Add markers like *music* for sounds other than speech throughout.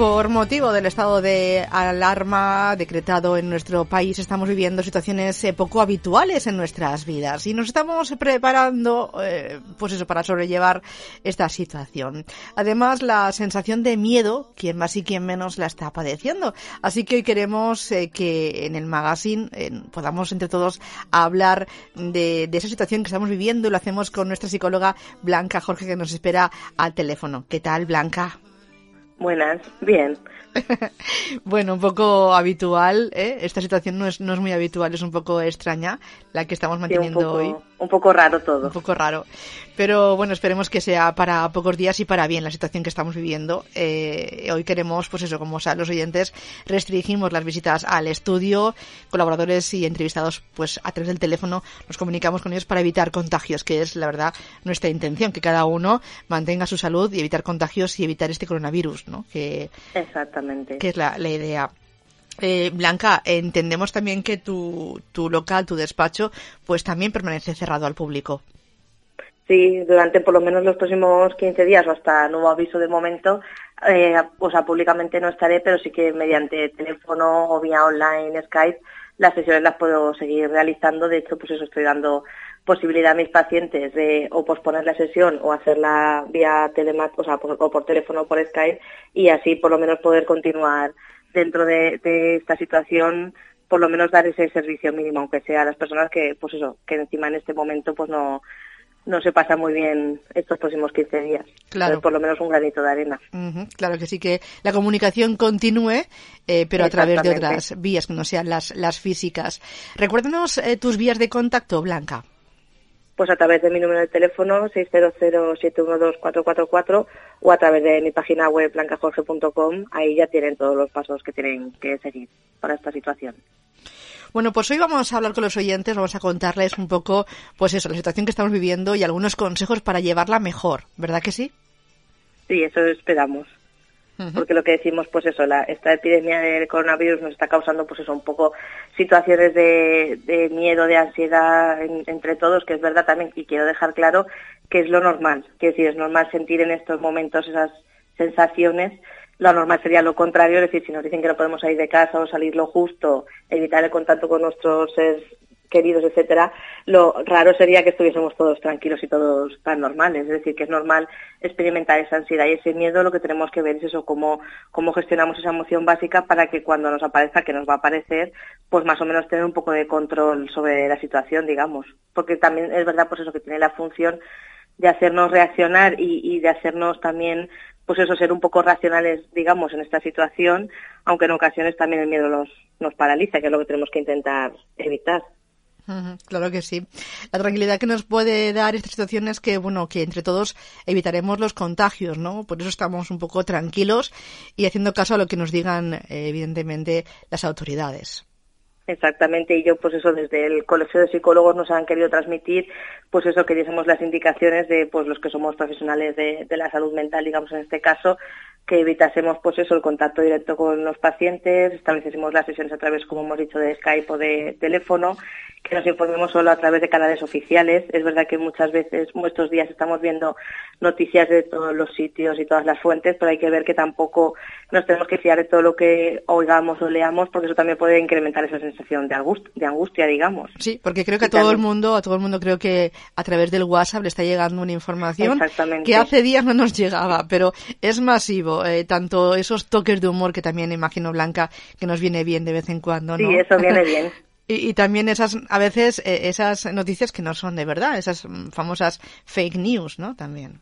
Por motivo del estado de alarma decretado en nuestro país, estamos viviendo situaciones eh, poco habituales en nuestras vidas y nos estamos preparando, eh, pues eso, para sobrellevar esta situación. Además, la sensación de miedo, quien más y quien menos la está padeciendo. Así que hoy queremos eh, que en el magazine podamos entre todos hablar de, de esa situación que estamos viviendo y lo hacemos con nuestra psicóloga Blanca Jorge que nos espera al teléfono. ¿Qué tal, Blanca? Buenas, bien. *laughs* bueno, un poco habitual, ¿eh? Esta situación no es, no es muy habitual, es un poco extraña la que estamos manteniendo hoy. Un poco raro todo. Un poco raro. Pero bueno, esperemos que sea para pocos días y para bien la situación que estamos viviendo. Eh, hoy queremos, pues eso, como saben los oyentes, restringimos las visitas al estudio, colaboradores y entrevistados, pues a través del teléfono nos comunicamos con ellos para evitar contagios, que es la verdad nuestra intención, que cada uno mantenga su salud y evitar contagios y evitar este coronavirus, ¿no? Que, Exactamente. Que es la, la idea. Eh, Blanca, entendemos también que tu, tu local, tu despacho, pues también permanece cerrado al público. Sí, durante por lo menos los próximos 15 días o hasta nuevo aviso de momento, eh, o sea, públicamente no estaré, pero sí que mediante teléfono o vía online, Skype, las sesiones las puedo seguir realizando. De hecho, pues eso estoy dando posibilidad a mis pacientes de o posponer la sesión o hacerla vía telemat o sea, o por teléfono o por Skype y así por lo menos poder continuar dentro de, esta situación por lo menos dar ese servicio mínimo, aunque sea a las personas que, pues eso, que encima en este momento pues no, no se pasa muy bien estos próximos 15 días. Claro. por lo menos un granito de arena. Claro que sí, que la comunicación continúe, eh, pero a través de otras vías que no sean las, las físicas. Recuérdenos eh, tus vías de contacto, Blanca pues a través de mi número de teléfono 600-712-444 o a través de mi página web blancajorge.com. Ahí ya tienen todos los pasos que tienen que seguir para esta situación. Bueno, pues hoy vamos a hablar con los oyentes, vamos a contarles un poco, pues eso, la situación que estamos viviendo y algunos consejos para llevarla mejor, ¿verdad que sí? Sí, eso esperamos porque lo que decimos, pues eso, la, esta epidemia del coronavirus nos está causando, pues eso, un poco situaciones de, miedo, de ansiedad entre todos, que es verdad también, y quiero dejar claro que es lo normal, que decir, es normal sentir en estos momentos esas sensaciones, lo normal sería lo contrario, es decir, si nos dicen que no podemos salir de casa o salir lo justo, evitar el contacto con nuestros seres queridos, etcétera, lo raro sería que estuviésemos todos tranquilos y todos tan normales. Es decir, que es normal experimentar esa ansiedad y ese miedo. Lo que tenemos que ver es eso, cómo, cómo gestionamos esa emoción básica para que cuando nos aparezca, que nos va a aparecer, pues más o menos tener un poco de control sobre la situación, digamos. Porque también es verdad, pues eso, que tiene la función de hacernos reaccionar y, de hacernos también pues eso, ser un poco racionales, digamos, en esta situación, aunque en ocasiones también el miedo nos, nos paraliza, que es lo que tenemos que intentar evitar. Claro que sí. La tranquilidad que nos puede dar esta situación es que, bueno, que entre todos evitaremos los contagios, ¿no? Por eso estamos un poco tranquilos y haciendo caso a lo que nos digan, evidentemente, las autoridades. Exactamente, y yo pues eso desde el Colegio de Psicólogos nos han querido transmitir pues eso que diésemos las indicaciones de pues los que somos profesionales de, de, la salud mental, digamos en este caso, que evitásemos pues eso el contacto directo con los pacientes, estableciésemos las sesiones a través, como hemos dicho, de Skype o de teléfono que nos informemos solo a través de canales oficiales. Es verdad que muchas veces, estos días estamos viendo noticias de todos los sitios y todas las fuentes, pero hay que ver que tampoco nos tenemos que fiar de todo lo que oigamos o leamos, porque eso también puede incrementar esa sensación de angustia, de angustia digamos. Sí, porque creo que a todo el mundo, a todo el mundo creo que a través del WhatsApp le está llegando una información que hace días no nos llegaba, pero es masivo. Eh, tanto esos toques de humor que también imagino Blanca que nos viene bien de vez en cuando, ¿no? Sí, eso viene bien. *laughs* Y, también esas, a veces, eh, esas noticias que no son de verdad, esas famosas fake news, ¿no? También.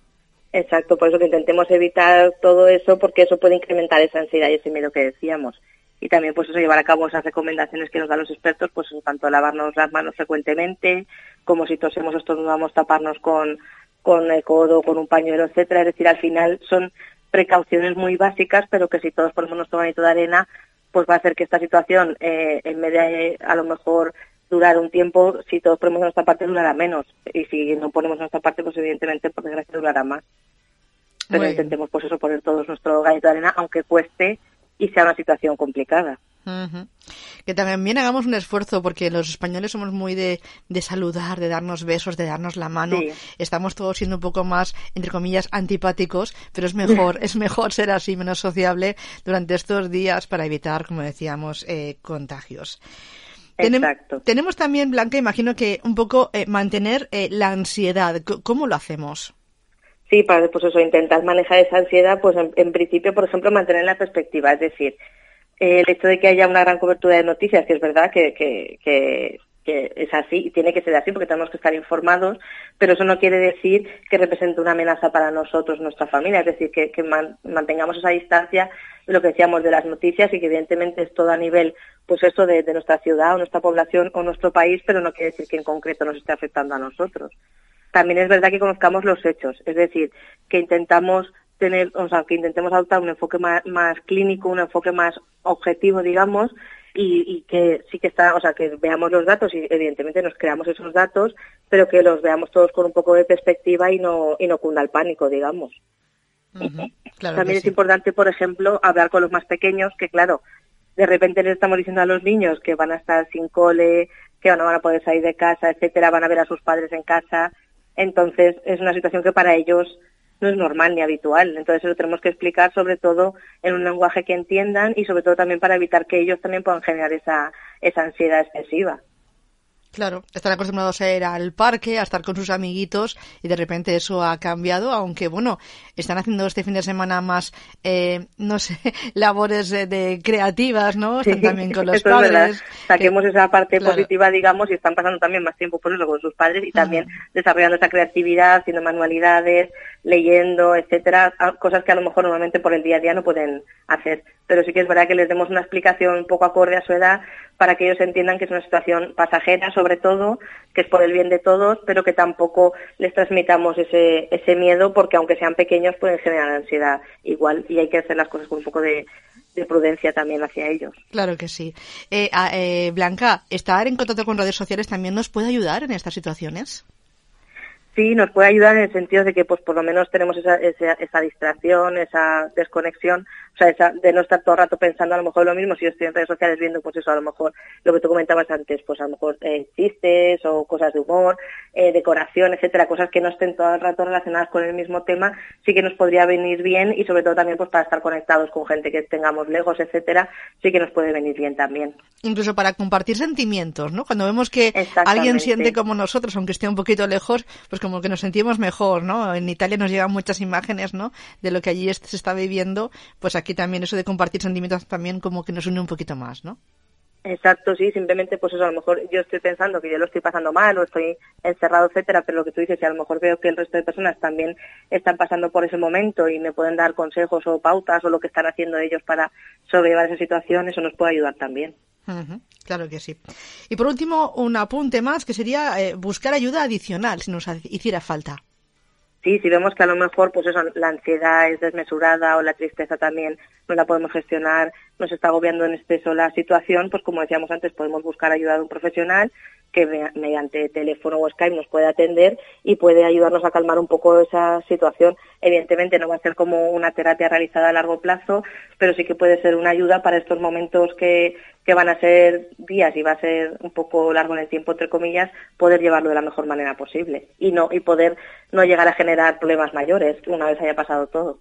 Exacto, por eso que intentemos evitar todo eso, porque eso puede incrementar esa ansiedad y ese miedo que decíamos. Y también, pues eso, llevar a cabo esas recomendaciones que nos dan los expertos, pues tanto lavarnos las manos frecuentemente, como si tosemos o estornudamos, taparnos con, con el codo, con un pañuelo, etcétera. Es decir, al final son precauciones muy básicas, pero que si todos ponemos nuestro granito de arena, pues va a hacer que esta situación, eh, en vez de a lo mejor durar un tiempo, si todos ponemos nuestra parte, durará menos. Y si no ponemos nuestra parte, pues evidentemente, por desgracia, durará más. Pero intentemos, pues eso, poner todos nuestro granito de arena, aunque cueste y sea una situación complicada. Que también hagamos un esfuerzo, porque los españoles somos muy de, de saludar, de darnos besos, de darnos la mano. Estamos todos siendo un poco más, entre comillas, antipáticos, pero es mejor, *laughs* es mejor ser así, menos sociable durante estos días para evitar, como decíamos, eh, contagios. Exacto. tenemos también, Blanca, imagino que un poco eh, mantener eh, la ansiedad. ¿Cómo lo hacemos? Sí, para pues eso, intentar manejar esa ansiedad, pues en, principio, por ejemplo, mantener la perspectiva, es decir, el hecho de que haya una gran cobertura de noticias, que es verdad que, que, que, es así tiene que ser así porque tenemos que estar informados, pero eso no quiere decir que represente una amenaza para nosotros, nuestra familia, es decir, que, que mantengamos esa distancia lo que decíamos de las noticias y que evidentemente es todo a nivel, pues eso de nuestra ciudad o nuestra población o nuestro país, pero no quiere decir que en concreto nos esté afectando a nosotros. También es verdad que conozcamos los hechos, es decir, que intentamos tener, o sea, que intentemos adoptar un enfoque más, clínico, un enfoque más objetivo, digamos, y, que sí que está, o sea, que veamos los datos y evidentemente nos creamos esos datos, pero que los veamos todos con un poco de perspectiva y no, y no cunda el pánico, digamos. También es importante, por ejemplo, hablar con los más pequeños, que claro, de repente les estamos diciendo a los niños que van a estar sin cole, que no van a poder salir de casa, etcétera, van a ver a sus padres en casa. Entonces, es una situación que para ellos no es normal ni habitual. Entonces eso tenemos que explicar sobre todo en un lenguaje que entiendan y sobre todo también para evitar que ellos también puedan generar esa, esa ansiedad excesiva. Claro, están acostumbrados a ir al parque, a estar con sus amiguitos y de repente eso ha cambiado, aunque bueno, están haciendo este fin de semana más, eh, no sé, *laughs* labores de, creativas, ¿no? Están también con los padres. Saquemos esa parte positiva, digamos, y están pasando también más tiempo por eso con sus padres y también desarrollando esa creatividad, haciendo manualidades, leyendo, etcétera, cosas que a lo mejor normalmente por el día a día no pueden hacer. Pero sí que es verdad que les demos una explicación un poco acorde a su edad para que ellos entiendan que es una situación pasajera, sobre todo, que es por el bien de todos, pero que tampoco les transmitamos ese, ese miedo, porque aunque sean pequeños pueden generar ansiedad igual y hay que hacer las cosas con un poco de, prudencia también hacia ellos. Claro que sí. Eh, eh, Blanca, estar en contacto con redes sociales también nos puede ayudar en estas situaciones sí nos puede ayudar en el sentido de que pues por lo menos tenemos esa, esa, esa distracción, esa desconexión, o sea, esa, de no estar todo el rato pensando a lo mejor lo mismo, si yo estoy en redes sociales viendo pues eso, a lo mejor lo que tú comentabas antes, pues a lo mejor eh, chistes o cosas de humor, eh, decoración, etcétera, cosas que no estén todo el rato relacionadas con el mismo tema, sí que nos podría venir bien y sobre todo también pues para estar conectados con gente que tengamos lejos, etcétera, sí que nos puede venir bien también. Incluso para compartir sentimientos, ¿no? Cuando vemos que alguien siente como nosotros, aunque esté un poquito lejos, pues como que nos sentimos mejor, ¿no? En Italia nos llegan muchas imágenes, ¿no? De lo que allí se está viviendo, pues aquí también eso de compartir sentimientos también como que nos une un poquito más, ¿no? Exacto, sí, simplemente pues eso, a lo mejor yo estoy pensando que yo lo estoy pasando mal o estoy encerrado, etcétera, pero lo que tú dices, si a lo mejor veo que el resto de personas también están pasando por ese momento y me pueden dar consejos o pautas o lo que están haciendo ellos para sobrellevar esa situación, eso nos puede ayudar también. Claro que sí. Y por último, un apunte más que sería eh, buscar ayuda adicional si nos hiciera falta. Sí, si vemos que a lo mejor pues eso, la ansiedad es desmesurada o la tristeza también no la podemos gestionar, nos está agobiando en exceso la situación, pues como decíamos antes, podemos buscar ayuda de un profesional que mediante teléfono o Skype nos puede atender y puede ayudarnos a calmar un poco esa situación. Evidentemente no va a ser como una terapia realizada a largo plazo, pero sí que puede ser una ayuda para estos momentos que, que van a ser días y va a ser un poco largo en el tiempo, entre comillas, poder llevarlo de la mejor manera posible y no y poder no llegar a generar problemas mayores una vez haya pasado todo.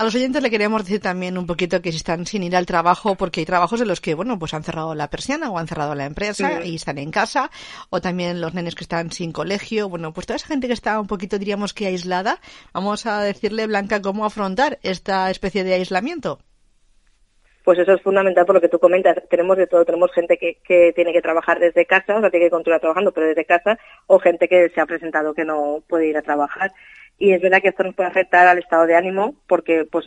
A los oyentes le queríamos decir también un poquito que si están sin ir al trabajo, porque hay trabajos en los que, bueno, pues han cerrado la persiana o han cerrado la empresa y están en casa, o también los nenes que están sin colegio, bueno, pues toda esa gente que está un poquito, diríamos que aislada, vamos a decirle, Blanca, cómo afrontar esta especie de aislamiento. Pues eso es fundamental por lo que tú comentas. Tenemos de todo, tenemos gente que, que, tiene que trabajar desde casa, o sea, tiene que continuar trabajando, pero desde casa, o gente que se ha presentado que no puede ir a trabajar y es verdad que esto nos puede afectar al estado de ánimo porque pues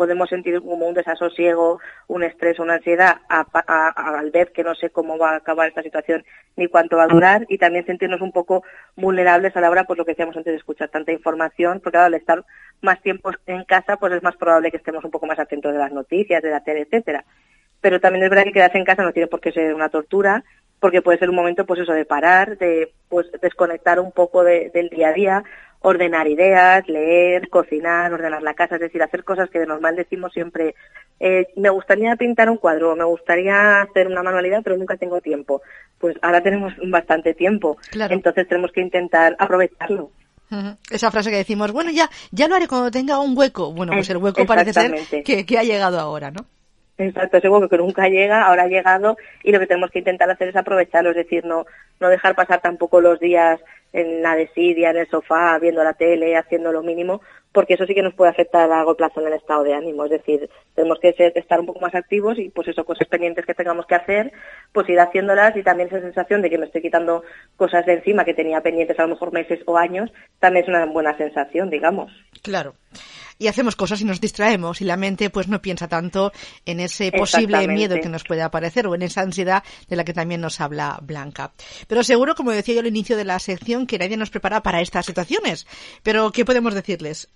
podemos sentir como un desasosiego, un estrés, una ansiedad al ver que no sé cómo va a acabar esta situación ni cuánto va a durar y también sentirnos un poco vulnerables a la hora, pues lo que decíamos antes de escuchar tanta información, porque al estar más tiempo en casa, pues es más probable que estemos un poco más atentos de las noticias, de la tele, etcétera. Pero también es verdad que quedarse en casa no tiene por qué ser una tortura, porque puede ser un momento, pues eso, de parar, de pues desconectar un poco del día a día, ordenar ideas, leer, cocinar, ordenar la casa, es decir, hacer cosas que de normal decimos siempre, eh, me gustaría pintar un cuadro, me gustaría hacer una manualidad, pero nunca tengo tiempo. Pues ahora tenemos bastante tiempo, entonces tenemos que intentar aprovecharlo. Esa frase que decimos, bueno, ya, ya lo haré cuando tenga un hueco. Bueno, pues el hueco parece ser que, que ha llegado ahora, ¿no? Exacto, ese hueco que nunca llega, ahora ha llegado y lo que tenemos que intentar hacer es aprovecharlo, es decir, no, no dejar pasar tampoco los días en la desidia, en el sofá, viendo la tele, haciendo lo mínimo, porque eso sí que nos puede afectar a largo plazo en el estado de ánimo. Es decir, tenemos que estar un poco más activos y pues eso, cosas pendientes que tengamos que hacer, pues ir haciéndolas y también esa sensación de que me estoy quitando cosas de encima que tenía pendientes a lo mejor meses o años, también es una buena sensación, digamos. Claro y hacemos cosas y nos distraemos y la mente pues no piensa tanto en ese posible miedo que nos puede aparecer o en esa ansiedad de la que también nos habla Blanca. Pero seguro, como decía yo al inicio de la sección, que nadie nos prepara para estas situaciones. Pero, ¿qué podemos decirles?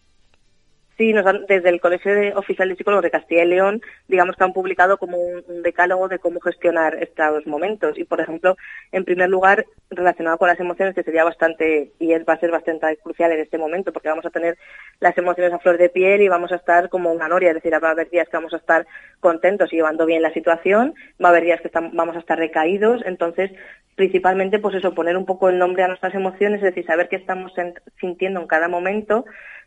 Sí, nos desde el Colegio de Oficial de Psicólogos de Castilla y León, digamos que han publicado como un, decálogo de cómo gestionar estos momentos. Y, por ejemplo, en primer lugar, relacionado con las emociones, que sería bastante, y él va a ser bastante crucial en este momento, porque vamos a tener las emociones a flor de piel y vamos a estar como una noria, es decir, va a haber días que vamos a estar contentos y llevando bien la situación, va a haber días que vamos a estar recaídos, entonces, principalmente, pues eso, poner un poco el nombre a nuestras emociones, es decir, saber qué estamos sintiendo en cada momento,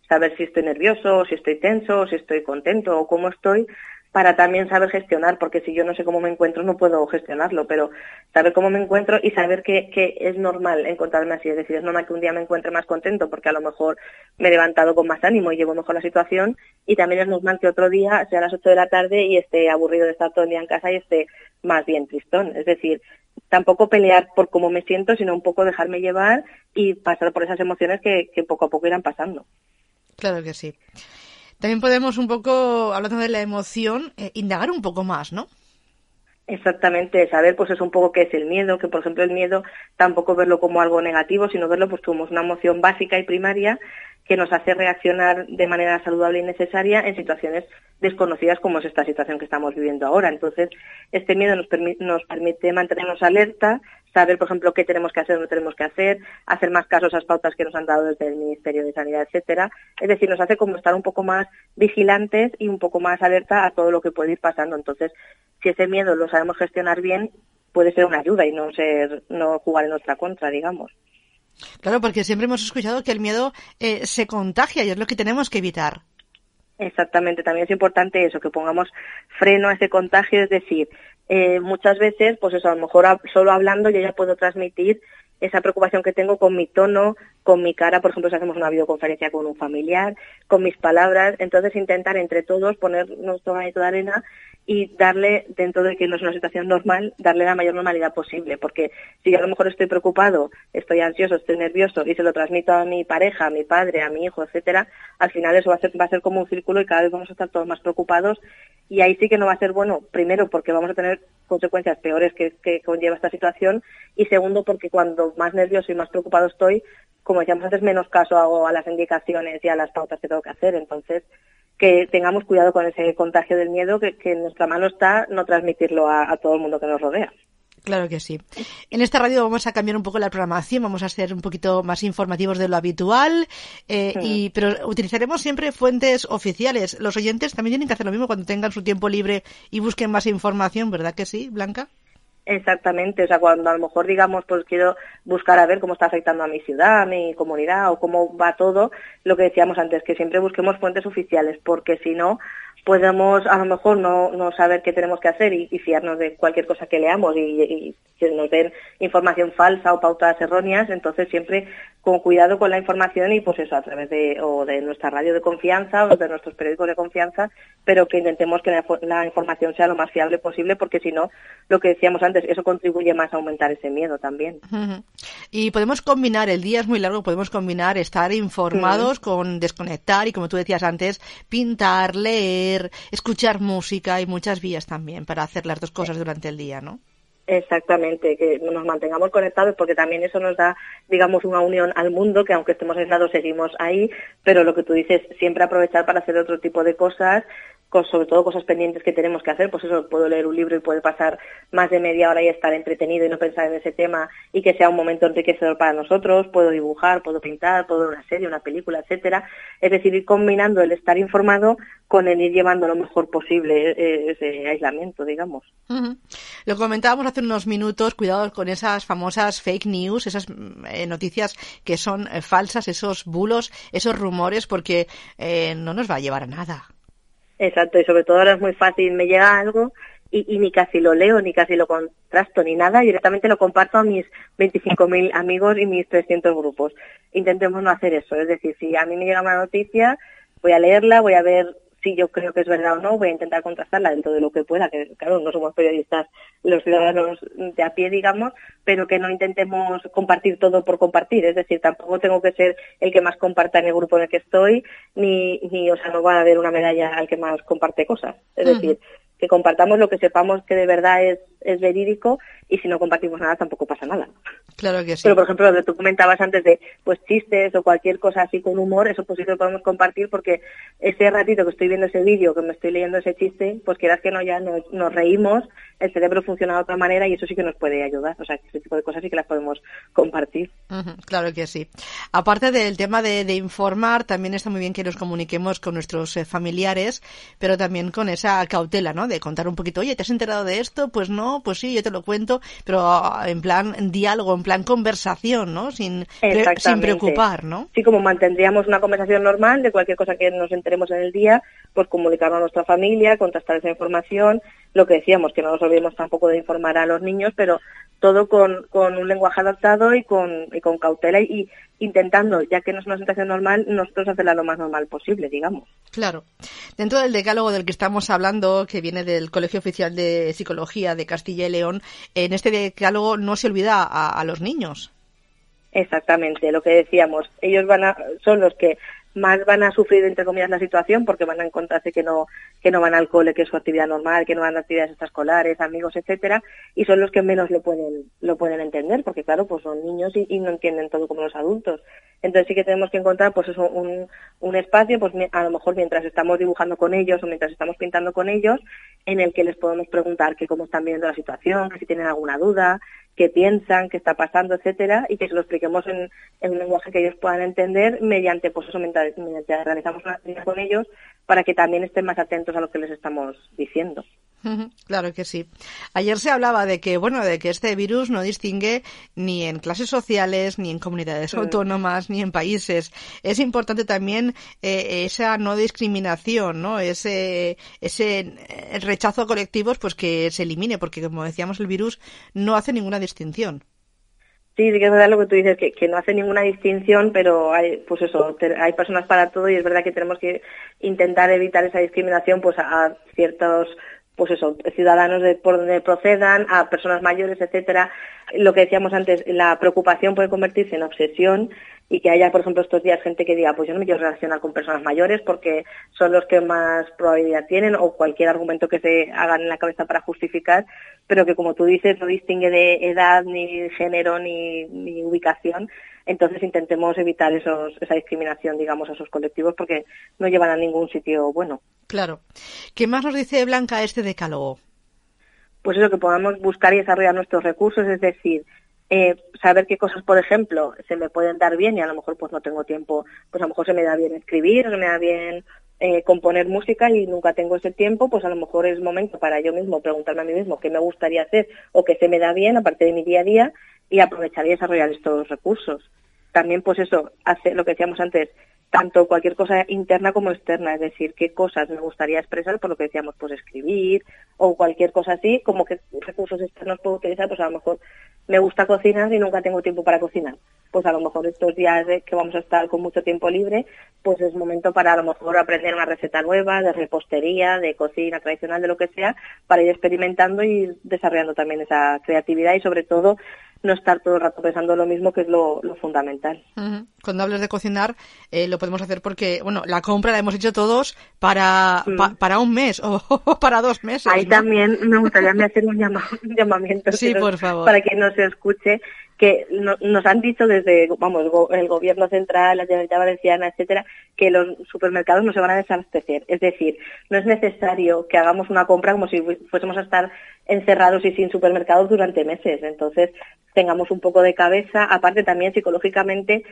saber si estoy nervioso, si estoy tenso, si estoy contento o cómo estoy, para también saber gestionar, porque si yo no sé cómo me encuentro no puedo gestionarlo, pero saber cómo me encuentro y saber que, es normal encontrarme así, es decir, es normal que un día me encuentre más contento porque a lo mejor me he levantado con más ánimo y llevo mejor la situación y también es normal que otro día sea a las 8 de la tarde y esté aburrido de estar todo el día en casa y esté más bien tristón, es decir, tampoco pelear por cómo me siento, sino un poco dejarme llevar y pasar por esas emociones que, que poco a poco irán pasando. Claro que sí. También podemos un poco, hablando de la emoción, eh, indagar un poco más, ¿no? Exactamente, saber pues es un poco qué es el miedo, que por ejemplo el miedo tampoco verlo como algo negativo, sino verlo pues como una emoción básica y primaria que nos hace reaccionar de manera saludable y necesaria en situaciones desconocidas como es esta situación que estamos viviendo ahora. Entonces, este miedo nos, permite mantenernos alerta, saber, por ejemplo, qué tenemos que hacer no tenemos que hacer, hacer más caso a esas pautas que nos han dado desde el Ministerio de Sanidad, etcétera. Es decir, nos hace como estar un poco más vigilantes y un poco más alerta a todo lo que puede ir pasando. Entonces, si ese miedo lo sabemos gestionar bien, puede ser una ayuda y no ser, no jugar en nuestra contra, digamos. Claro, porque siempre hemos escuchado que el miedo eh, se contagia y es lo que tenemos que evitar. Exactamente, también es importante eso, que pongamos freno a ese contagio, es decir, eh, muchas veces, pues eso, a lo mejor solo hablando yo ya puedo transmitir esa preocupación que tengo con mi tono, con mi cara, por ejemplo, si hacemos una videoconferencia con un familiar, con mis palabras, entonces intentar entre todos poner nuestro granito de arena y darle, dentro de que no es una situación normal, darle la mayor normalidad posible. Porque si yo a lo mejor estoy preocupado, estoy ansioso, estoy nervioso y se lo transmito a mi pareja, a mi padre, a mi hijo, etcétera, al final eso va a ser, va a ser como un círculo y cada vez vamos a estar todos más preocupados. Y ahí sí que no va a ser bueno, primero porque vamos a tener consecuencias peores que, que conlleva esta situación y segundo porque cuando más nervioso y más preocupado estoy, como decíamos antes, menos caso hago a las indicaciones y a las pautas que tengo que hacer. Entonces, que tengamos cuidado con ese contagio del miedo, que, en nuestra mano está no transmitirlo a, todo el mundo que nos rodea. Claro que sí. En esta radio vamos a cambiar un poco la programación, vamos a ser un poquito más informativos de lo habitual, eh, y, pero utilizaremos siempre fuentes oficiales. Los oyentes también tienen que hacer lo mismo cuando tengan su tiempo libre y busquen más información, ¿verdad que sí, Blanca? Exactamente, o sea, cuando a lo mejor digamos, pues quiero buscar a ver cómo está afectando a mi ciudad, a mi comunidad o cómo va todo, lo que decíamos antes, que siempre busquemos fuentes oficiales, porque si no, podemos a lo mejor no, no saber qué tenemos que hacer y, fiarnos de cualquier cosa que leamos y, que nos den información falsa o pautas erróneas, entonces siempre con cuidado con la información y pues eso a través de o de nuestra radio de confianza o de nuestros periódicos de confianza, pero que intentemos que la, información sea lo más fiable posible porque si no, lo que decíamos antes, eso contribuye más a aumentar ese miedo también. Y podemos combinar, el día es muy largo, podemos combinar estar informados con desconectar y como tú decías antes, pintar, leer, escuchar música y muchas vías también para hacer las dos cosas durante el día, ¿no? Exactamente, que nos mantengamos conectados porque también eso nos da, digamos, una unión al mundo, que aunque estemos aislados seguimos ahí, pero lo que tú dices, siempre aprovechar para hacer otro tipo de cosas, sobre todo cosas pendientes que tenemos que hacer, pues eso, puedo leer un libro y puede pasar más de media hora y estar entretenido y no pensar en ese tema y que sea un momento enriquecedor para nosotros, puedo dibujar, puedo pintar, puedo ver una serie, una película, etcétera. Es decir, ir combinando el estar informado con el ir llevando lo mejor posible eh, ese aislamiento, digamos. Lo comentábamos hace unos minutos, cuidado con esas famosas fake news, esas eh, noticias que son eh, falsas, esos bulos, esos rumores, porque no nos va a llevar a nada. Exacto, y sobre todo ahora es muy fácil, me llega algo y, ni casi lo leo, ni casi lo contrasto, ni nada, directamente lo comparto a mis 25.000 amigos y mis 300 grupos. Intentemos no hacer eso, es decir, si a mí me llega una noticia, voy a leerla, voy a ver si yo creo que es verdad o no, voy a intentar contrastarla dentro de lo que pueda, que claro, no somos periodistas los ciudadanos de a pie, digamos, pero que no intentemos compartir todo por compartir, es decir, tampoco tengo que ser el que más comparta en el grupo en el que estoy, ni, ni o sea, no va a haber una medalla al que más comparte cosas, es decir, que compartamos lo que sepamos que de verdad es, es verídico y si no compartimos nada tampoco pasa nada. Claro que sí. Pero por ejemplo, lo que tú comentabas antes de pues chistes o cualquier cosa así con humor, eso pues sí lo podemos compartir porque ese ratito que estoy viendo ese vídeo, que me estoy leyendo ese chiste, pues quieras que no ya nos, nos reímos, el cerebro funciona de otra manera y eso sí que nos puede ayudar. O sea, ese tipo de cosas sí que las podemos compartir. claro que sí. Aparte del tema de, de, informar, también está muy bien que nos comuniquemos con nuestros eh, familiares, pero también con esa cautela, ¿no? De contar un poquito, oye, ¿te has enterado de esto? Pues no, pues sí, yo te lo cuento, pero en plan diálogo, en plan conversación, ¿no? Sin, sin preocupar, ¿no? Sí, como mantendríamos una conversación normal de cualquier cosa que nos enteremos en el día, pues comunicarlo a nuestra familia, contrastar esa información, lo que decíamos, que no nos olvidemos tampoco de informar a los niños, pero todo con, con un lenguaje adaptado y con, y con cautela y, intentando, ya que no es una situación normal, nosotros hacerla lo más normal posible, digamos. Claro. Dentro del decálogo del que estamos hablando, que viene del Colegio Oficial de Psicología de Castilla y León, en este decálogo no se olvida a, a los niños. Exactamente, lo que decíamos. Ellos van a, son los que más van a sufrir entre comillas la situación porque van a encontrarse que no que no van al cole que es su actividad normal que no van a actividades extraescolares amigos etcétera y son los que menos lo pueden lo pueden entender porque claro pues son niños y, no entienden todo como los adultos. Entonces sí que tenemos que encontrar pues eso un, un espacio pues a lo mejor mientras estamos dibujando con ellos o mientras estamos pintando con ellos en el que les podemos preguntar que cómo están viendo la situación que si tienen alguna duda qué piensan, qué está pasando, etcétera, y que se lo expliquemos en, un lenguaje que ellos puedan entender mediante, pues eso, mientras, realizamos una actividad con ellos para que también estén más atentos a lo que les estamos diciendo. *laughs* Claro que sí. Ayer se hablaba de que, bueno, de que este virus no distingue ni en clases sociales, ni en comunidades mm. autónomas, ni en países. Es importante también eh, esa no discriminación, ¿no? Ese, ese eh, rechazo a colectivos, pues que se elimine, porque como decíamos, el virus no hace ninguna distinción. Sí, sí que es verdad lo que tú dices, que, no hace ninguna distinción, pero hay, pues eso, hay personas para todo y es verdad que tenemos que intentar evitar esa discriminación pues a ciertos pues eso, ciudadanos de por donde procedan, a personas mayores, etcétera. Lo que decíamos antes, la preocupación puede convertirse en obsesión y que haya, por ejemplo, estos días gente que diga, pues yo no me quiero relacionar con personas mayores porque son los que más probabilidad tienen o cualquier argumento que se hagan en la cabeza para justificar, pero que como tú dices no distingue de edad, ni género, ni, ubicación. Entonces intentemos evitar esos, esa discriminación, digamos, a esos colectivos porque no llevan a ningún sitio bueno. Claro. ¿Qué más nos dice Blanca este decálogo? Pues eso, que podamos buscar y desarrollar nuestros recursos, es decir, eh, saber qué cosas, por ejemplo, se me pueden dar bien y a lo mejor pues no tengo tiempo, pues a lo mejor se me da bien escribir, se me da bien eh, componer música y nunca tengo ese tiempo, pues a lo mejor es momento para yo mismo preguntarme a mí mismo qué me gustaría hacer o qué se me da bien aparte de mi día a día y aprovechar y desarrollar estos recursos. También, pues eso, hace lo que decíamos antes, tanto cualquier cosa interna como externa, es decir, qué cosas me gustaría expresar, por lo que decíamos, pues escribir o cualquier cosa así, como qué recursos externos puedo utilizar, pues a lo mejor me gusta cocinar y nunca tengo tiempo para cocinar. Pues a lo mejor estos días que vamos a estar con mucho tiempo libre, pues es momento para a lo mejor aprender una receta nueva de repostería, de cocina tradicional, de lo que sea, para ir experimentando y desarrollando también esa creatividad y sobre todo no estar todo el rato pensando lo mismo, que es lo, fundamental. Cuando hables de cocinar, eh, lo podemos hacer porque, bueno, la compra la hemos hecho todos para, mm. para un mes *laughs* o para dos meses. Ahí también me gustaría hacer un, llamamiento sí, por favor. para que no se escuche que nos han dicho desde, vamos, el gobierno central, la Generalitat Valenciana, etcétera, que los supermercados no se van a desabastecer. Es decir, no es necesario que hagamos una compra como si fuésemos a estar encerrados y sin supermercados durante meses. Entonces, tengamos un poco de cabeza. Aparte, también psicológicamente,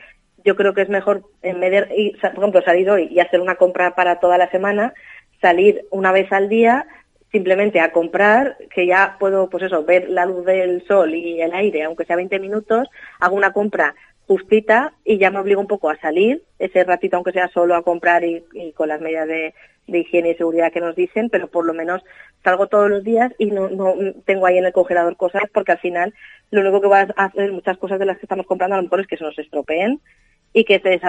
yo creo que es mejor, en vez de, por ejemplo, salir hoy y hacer una compra para toda la semana, salir una vez al día simplemente a comprar, que ya puedo, pues eso, ver la luz del sol y el aire, aunque sea 20 minutos, hago una compra justita y ya me obligo un poco a salir, ese ratito aunque sea solo a comprar y, con las medidas de, higiene y seguridad que nos dicen, pero por lo menos salgo todos los días y no, no tengo ahí en el congelador cosas porque al final lo único que va a hacer muchas cosas de las que estamos comprando a lo mejor es que se nos estropeen y que se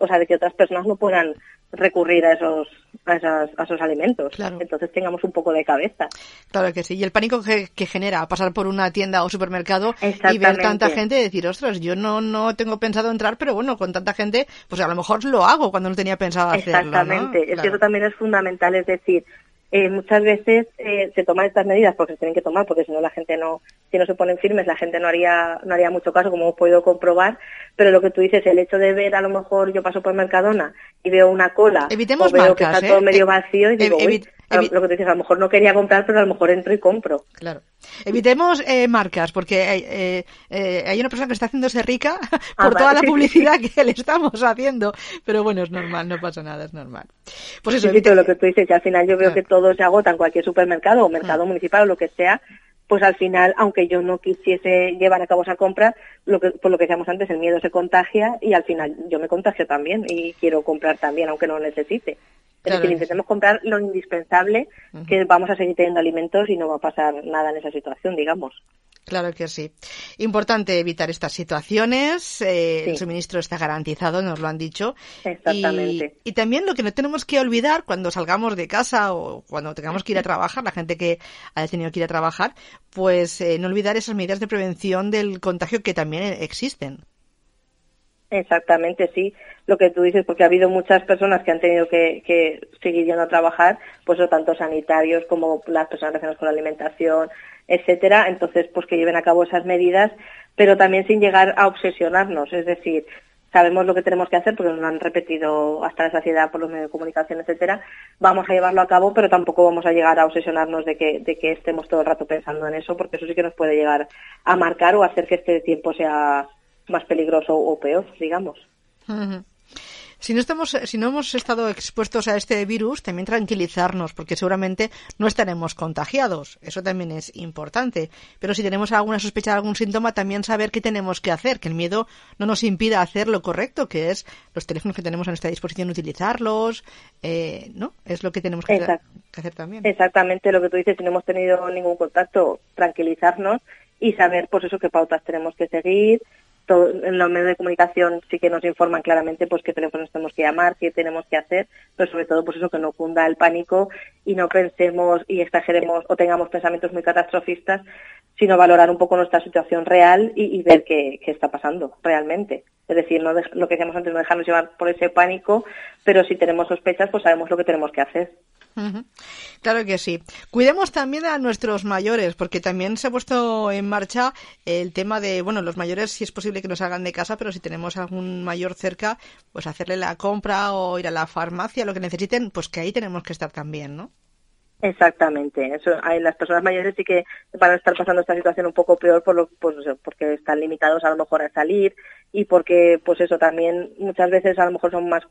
o sea, de que otras personas no puedan recurrir a esos a, esos alimentos. Entonces tengamos un poco de cabeza. Claro que sí. Y el pánico que, genera pasar por una tienda o supermercado y ver tanta gente y decir, ostras, yo no, no tengo pensado entrar, pero bueno, con tanta gente, pues a lo mejor lo hago cuando no tenía pensado hacerlo. Exactamente. Es que eso también es fundamental. Es decir, eh, muchas veces eh, se toman estas medidas porque se tienen que tomar, porque si no la gente no, si no se ponen firmes, la gente no haría, no haría mucho caso, como hemos podido comprobar. Pero lo que tú dices, el hecho de ver, a lo mejor yo paso por Mercadona y veo una cola, Evitemos o veo que está todo medio vacío y digo, lo que tú dices, a lo mejor no quería comprar, pero a lo mejor entro y compro. Claro. Evitemos eh, marcas, porque eh, eh, hay una persona que está haciéndose rica *laughs* ah, por toda la *laughs* publicidad que le estamos haciendo. Pero bueno, es normal, no pasa nada, es normal. Pues eso, sí, lo que tú dices, y al final yo veo que todo se agota en cualquier supermercado o mercado municipal o lo que sea, pues al final, aunque yo no quisiese llevar a cabo esa compra, lo que, por lo que decíamos antes, el miedo se contagia y al final yo me contagio también y quiero comprar también, aunque no necesite. Es decir, intentemos comprar lo indispensable, que vamos a seguir teniendo alimentos y no va a pasar nada en esa situación, digamos. Claro que sí. Importante evitar estas situaciones. Eh, el suministro está garantizado, nos lo han dicho. Exactamente. Y, también lo que no tenemos que olvidar cuando salgamos de casa o cuando tengamos que ir a trabajar, la gente que haya tenido que ir a trabajar, pues eh, no olvidar esas medidas de prevención del contagio que también existen. Exactamente, sí. Lo que tú dices, porque ha habido muchas personas que han tenido que, seguir yendo a trabajar, pues tanto sanitarios como las personas relacionadas con la alimentación, etcétera. Entonces, pues que lleven a cabo esas medidas, pero también sin llegar a obsesionarnos. Es decir, sabemos lo que tenemos que hacer porque nos han repetido hasta la saciedad por los medios de comunicación, etcétera. Vamos a llevarlo a cabo, pero tampoco vamos a llegar a obsesionarnos de que, de que estemos todo el rato pensando en eso, porque eso sí que nos puede llegar a marcar o hacer que este tiempo sea más peligroso o peor, digamos. Si no, estamos, si no hemos estado expuestos a este virus, también tranquilizarnos, porque seguramente no estaremos contagiados. Eso también es importante. Pero si tenemos alguna sospecha de algún síntoma, también saber qué tenemos que hacer, que el miedo no nos impida hacer lo correcto, que es los teléfonos que tenemos a nuestra disposición, utilizarlos, eh, ¿no? Es lo que tenemos que, hacer también. Exactamente lo que tú dices, si no hemos tenido ningún contacto, tranquilizarnos y saber, pues eso, qué pautas tenemos que seguir, en los medios de comunicación sí que nos informan claramente pues qué teléfonos tenemos que llamar, qué tenemos que hacer, pero sobre todo pues eso que no cunda el pánico y no pensemos y exageremos o tengamos pensamientos muy catastrofistas, sino valorar un poco nuestra situación real y, ver qué, está pasando realmente. Es decir, no lo que decíamos antes, no dejarnos llevar por ese pánico, pero si tenemos sospechas, pues sabemos lo que tenemos que hacer. Claro que sí. Cuidemos también a nuestros mayores, porque también se ha puesto en marcha el tema de, bueno, los mayores si es posible que nos hagan de casa, pero si tenemos algún mayor cerca, pues hacerle la compra o ir a la farmacia, lo que necesiten, pues que ahí tenemos que estar también, ¿no? Exactamente, eso, hay, las personas mayores sí que van a estar pasando esta situación un poco peor por lo, pues, porque están limitados a lo mejor a salir y porque pues eso también muchas veces a lo mejor son más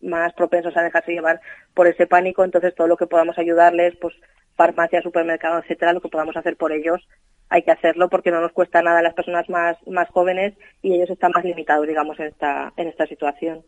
más propensos a dejarse llevar por ese pánico, entonces todo lo que podamos ayudarles, pues farmacia, supermercado, etcétera, lo que podamos hacer por ellos, hay que hacerlo porque no nos cuesta nada a las personas más más jóvenes y ellos están más limitados, digamos, en esta en esta situación.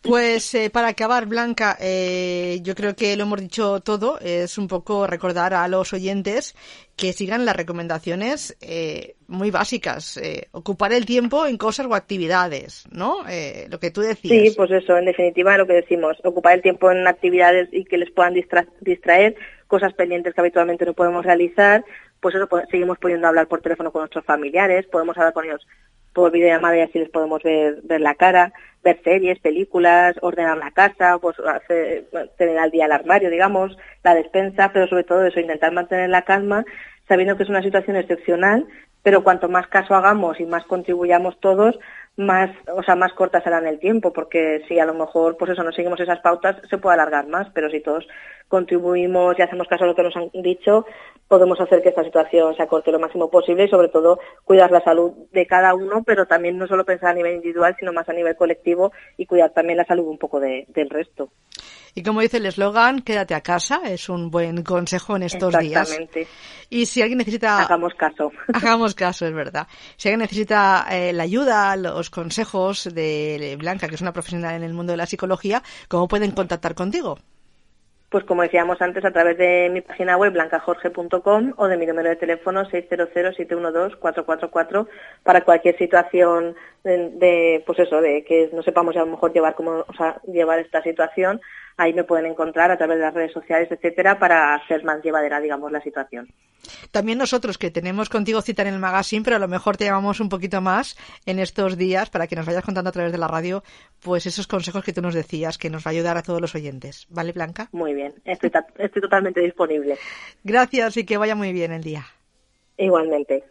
Pues eh, para acabar, Blanca, eh, yo creo que lo hemos dicho todo. Es un poco recordar a los oyentes que sigan las recomendaciones eh, muy básicas. ocupar el tiempo en cosas o actividades, ¿no? lo que tú decías. Sí, pues eso, en definitiva, lo que decimos. Ocupar el tiempo en actividades y que les puedan distraer, cosas pendientes que habitualmente no podemos realizar. Pues eso, pues, seguimos pudiendo hablar por teléfono con nuestros familiares, podemos hablar con ellos por videollamada y así les podemos ver, ver la cara, ver series, películas, ordenar la casa, pues tener al día el armario, digamos, la despensa, pero sobre todo eso, intentar mantener la calma, sabiendo que es una situación excepcional, pero cuanto más caso hagamos y más contribuyamos todos, más, o sea, más cortas serán el tiempo, porque si a lo mejor, pues eso, no seguimos esas pautas, se puede alargar más, pero si todos contribuimos y hacemos caso a lo que nos han dicho, podemos hacer que esta situación se acorte lo máximo posible y sobre todo cuidar la salud de cada uno, pero también no solo pensar a nivel individual, sino más a nivel colectivo y cuidar también la salud un poco de, del resto. Y como dice el eslogan, quédate a casa, es un buen consejo en estos Exactamente. días. Y si alguien necesita... Hagamos caso. *laughs* Hagamos caso, es verdad. Si alguien necesita eh, la ayuda, los consejos de Blanca, que es una profesional en el mundo de la psicología, ¿cómo pueden contactar contigo? Pues como decíamos antes, a través de mi página web blancajorge.com o de mi número de teléfono 600-712-444 para cualquier situación de, de, pues eso, de que no sepamos a lo mejor llevar cómo, o sea, llevar esta situación, ahí me pueden encontrar a través de las redes sociales, etcétera, para hacer más llevadera, digamos, la situación. También nosotros que tenemos contigo cita en el magazine, pero a lo mejor te llamamos un poquito más en estos días para que nos vayas contando a través de la radio, pues esos consejos que tú nos decías, que nos va a ayudar a todos los oyentes. ¿Vale, Blanca? Muy bien, estoy, estoy totalmente disponible. Gracias y que vaya muy bien el día. Igualmente.